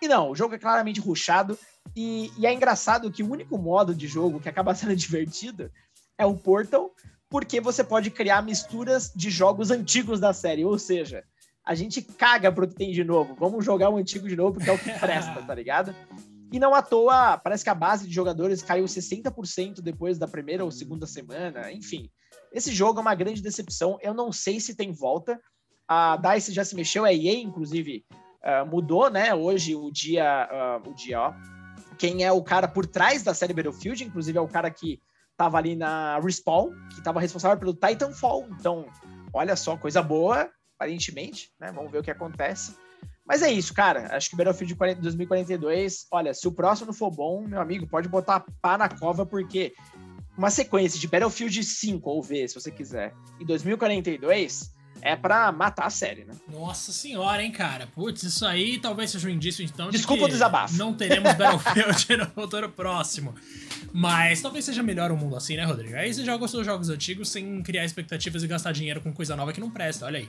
B: E não, o jogo é claramente ruchado. E, e é engraçado que o único modo de jogo que acaba sendo divertido é o Portal, porque você pode criar misturas de jogos antigos da série. Ou seja, a gente caga pro que tem de novo. Vamos jogar o antigo de novo porque é o que presta, tá ligado? E não à toa, parece que a base de jogadores caiu 60% depois da primeira ou segunda semana. Enfim, esse jogo é uma grande decepção. Eu não sei se tem volta. A DICE já se mexeu, a EA, inclusive, uh, mudou, né? Hoje, o dia, uh, o dia, ó. Quem é o cara por trás da série Battlefield, inclusive, é o cara que tava ali na Respawn, que tava responsável pelo Titanfall. Então, olha só, coisa boa aparentemente, né? Vamos ver o que acontece. Mas é isso, cara. Acho que Battlefield 2042, olha, se o próximo for bom, meu amigo, pode botar pá na cova, porque uma sequência de Battlefield 5 ou V, se você quiser, e 2042, é para matar a série, né?
A: Nossa senhora, hein, cara. Putz, isso aí talvez seja um indício, então.
B: Desculpa
A: de
B: o desabafo.
A: Não teremos Battlefield no futuro próximo. Mas talvez seja melhor um mundo assim, né, Rodrigo? Aí você joga os seus jogos antigos sem criar expectativas e gastar dinheiro com coisa nova que não presta, olha aí.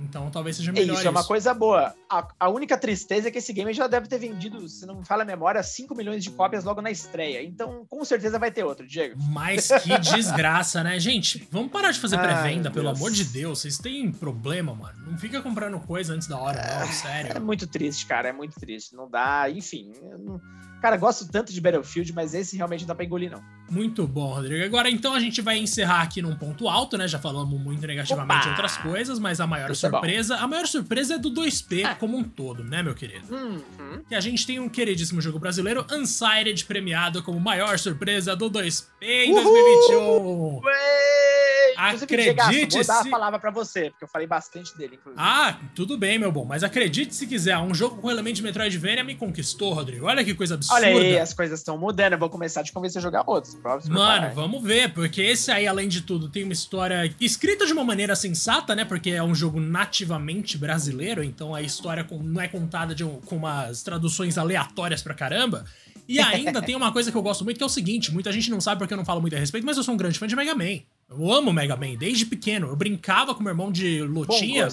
A: Então talvez seja melhor.
B: Isso, isso. é uma coisa boa. A, a, única tristeza é que esse game já deve ter vendido, se não me fala a memória, 5 milhões de cópias logo na estreia. Então, com certeza vai ter outro, Diego.
A: Mas que desgraça, né? Gente, vamos parar de fazer pré-venda, pelo amor de Deus. Vocês têm problema, mano. Não fica comprando coisa antes da hora, não, sério.
B: É muito triste, cara. É muito triste. Não dá, enfim. Não... Cara, gosto tanto de Battlefield, mas esse realmente não dá pra engolir, não.
A: Muito bom, Rodrigo. Agora, então, a gente vai encerrar aqui num ponto alto, né? Já falamos muito negativamente de outras coisas, mas a maior Isso é surpresa... É a maior surpresa é do 2P ah. como um todo, né, meu querido? Uhum. E a gente tem um queridíssimo jogo brasileiro, Unsighted, premiado como maior surpresa do 2P em Uhul! 2021. Ué!
B: Acredite vou dar a palavra para você, porque eu falei bastante dele, inclusive.
A: Ah, tudo bem, meu bom. Mas acredite se quiser, um jogo com elemento de Metroidvania me conquistou, Rodrigo. Olha que coisa absurda.
B: Olha aí, as coisas estão mudando. Eu vou começar a te convencer a jogar outros.
A: Mano, vamos ver, porque esse aí, além de tudo, tem uma história escrita de uma maneira sensata, né? Porque é um jogo nativamente brasileiro, então a história não é contada de, com umas traduções aleatórias pra caramba. E ainda tem uma coisa que eu gosto muito, que é o seguinte: muita gente não sabe porque eu não falo muito a respeito, mas eu sou um grande fã de Mega Man. Eu amo Mega Man desde pequeno. Eu brincava com meu irmão de lutinha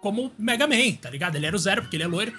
A: como Mega Man, tá ligado? Ele era o zero porque ele é loiro.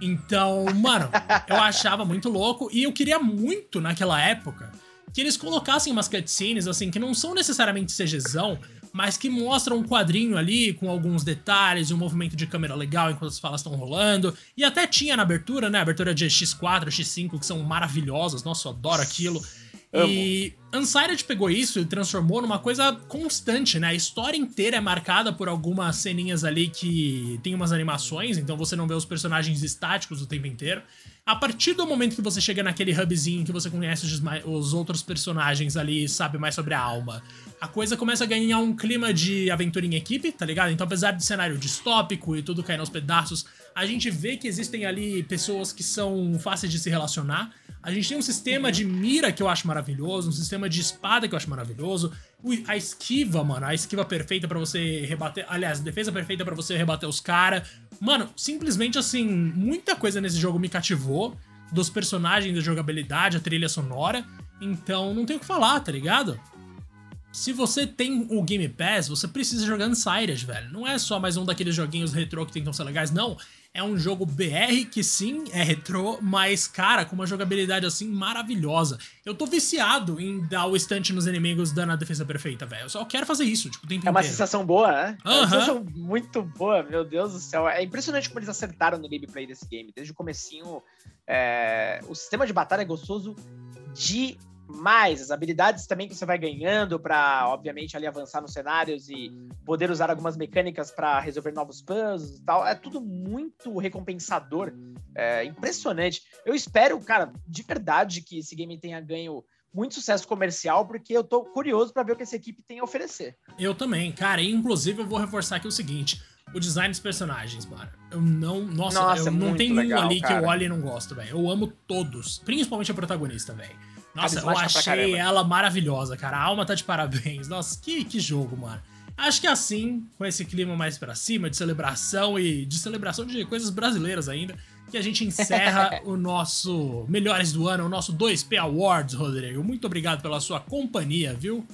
A: Então, mano, eu achava muito louco e eu queria muito naquela época que eles colocassem umas cutscenes assim que não são necessariamente CGzão, mas que mostram um quadrinho ali com alguns detalhes e um movimento de câmera legal enquanto as falas estão rolando. E até tinha na abertura, né? A abertura de X4, X5, que são maravilhosas. Nossa, eu adoro aquilo. Amo. E Unsighted pegou isso e transformou numa coisa constante, né? A história inteira é marcada por algumas ceninhas ali que tem umas animações, então você não vê os personagens estáticos o tempo inteiro. A partir do momento que você chega naquele hubzinho que você conhece os, os outros personagens ali sabe mais sobre a alma, a coisa começa a ganhar um clima de aventura em equipe, tá ligado? Então, apesar de cenário distópico e tudo cair aos pedaços, a gente vê que existem ali pessoas que são fáceis de se relacionar. A gente tem um sistema de mira que eu acho maravilhoso, um sistema de espada que eu acho maravilhoso. A esquiva, mano, a esquiva perfeita para você rebater. Aliás, defesa perfeita para você rebater os caras. Mano, simplesmente assim, muita coisa nesse jogo me cativou. Dos personagens, da jogabilidade, a trilha sonora. Então não tem o que falar, tá ligado? Se você tem o Game Pass, você precisa jogar Unsighted, velho. Não é só mais um daqueles joguinhos retrô que tentam ser legais, não. É um jogo BR que sim, é retrô, mas, cara, com uma jogabilidade assim maravilhosa. Eu tô viciado em dar o estante nos inimigos dando a defesa perfeita, velho. Eu só quero fazer isso, tipo, o tempo
B: É uma
A: inteiro.
B: sensação boa, né? É uma sensação muito boa, meu Deus do céu. É impressionante como eles acertaram no gameplay desse game. Desde o comecinho, é... o sistema de batalha é gostoso de mais as habilidades também que você vai ganhando para, obviamente, ali avançar nos cenários e poder usar algumas mecânicas para resolver novos puzzles e tal. É tudo muito recompensador, é impressionante. Eu espero, cara, de verdade que esse game tenha ganho muito sucesso comercial, porque eu tô curioso para ver o que essa equipe tem a oferecer.
A: Eu também, cara. E, inclusive, eu vou reforçar aqui o seguinte: o design dos personagens, mano. Eu não. Nossa, nossa eu não tem legal, um ali cara. que eu olho e não gosto, velho. Eu amo todos, principalmente a protagonista, velho. Nossa, eu achei ela maravilhosa, cara. A alma tá de parabéns. Nossa, que, que jogo, mano. Acho que assim, com esse clima mais para cima, de celebração e de celebração de coisas brasileiras ainda, que a gente encerra o nosso Melhores do Ano, o nosso 2P Awards, Rodrigo. Muito obrigado pela sua companhia, viu?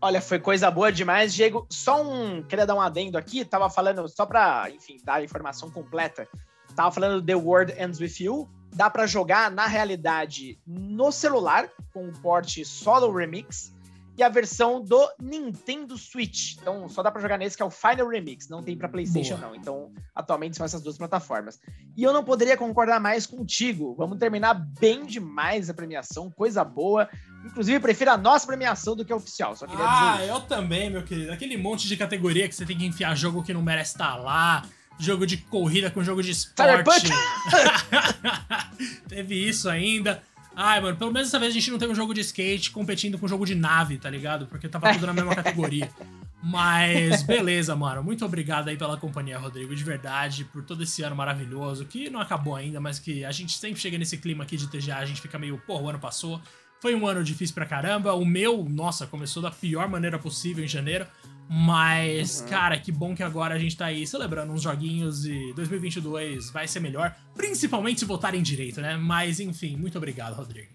B: Olha, foi coisa boa demais, Diego. Só um. Queria dar um adendo aqui, tava falando, só pra, enfim, dar a informação completa. Tava falando The World Ends With You, dá para jogar na realidade no celular com o porte solo remix e a versão do Nintendo Switch. Então só dá para jogar nesse que é o Final Remix, não tem para PlayStation Boa. não. Então atualmente são essas duas plataformas. E eu não poderia concordar mais contigo. Vamos terminar bem demais a premiação, coisa boa. Inclusive prefiro a nossa premiação do que a oficial. Só queria
A: ah,
B: dizer.
A: eu também, meu querido. Aquele monte de categoria que você tem que enfiar jogo que não merece estar lá jogo de corrida com jogo de esporte. teve isso ainda. Ai, mano, pelo menos dessa vez a gente não teve um jogo de skate competindo com um jogo de nave, tá ligado? Porque tava tudo na mesma categoria. Mas beleza, mano. Muito obrigado aí pela companhia, Rodrigo, de verdade, por todo esse ano maravilhoso, que não acabou ainda, mas que a gente sempre chega nesse clima aqui de TGA, a gente fica meio, pô, o ano passou. Foi um ano difícil pra caramba. O meu, nossa, começou da pior maneira possível em janeiro. Mas, uhum. cara, que bom que agora a gente tá aí celebrando uns joguinhos e 2022 vai ser melhor, principalmente se votarem direito, né? Mas, enfim, muito obrigado, Rodrigo.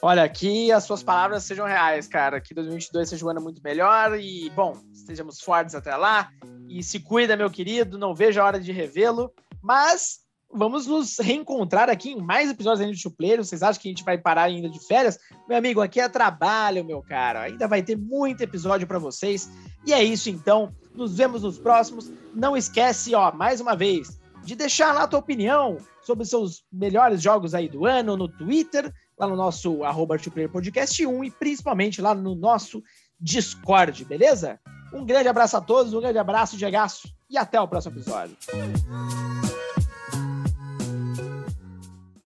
B: Olha, que as suas palavras sejam reais, cara. Que 2022 seja um ano muito melhor e, bom, estejamos fortes até lá. E se cuida, meu querido, não vejo a hora de revê-lo. Mas vamos nos reencontrar aqui em mais episódios ainda de Chuplheiro. Vocês acham que a gente vai parar ainda de férias? Meu amigo, aqui é trabalho, meu cara. Ainda vai ter muito episódio para vocês. E é isso, então. Nos vemos nos próximos. Não esquece, ó, mais uma vez, de deixar lá a tua opinião sobre os seus melhores jogos aí do ano no Twitter lá no nosso arroba Podcast 1 e principalmente lá no nosso Discord, beleza? Um grande abraço a todos, um grande abraço, Diegaço, e até o próximo episódio.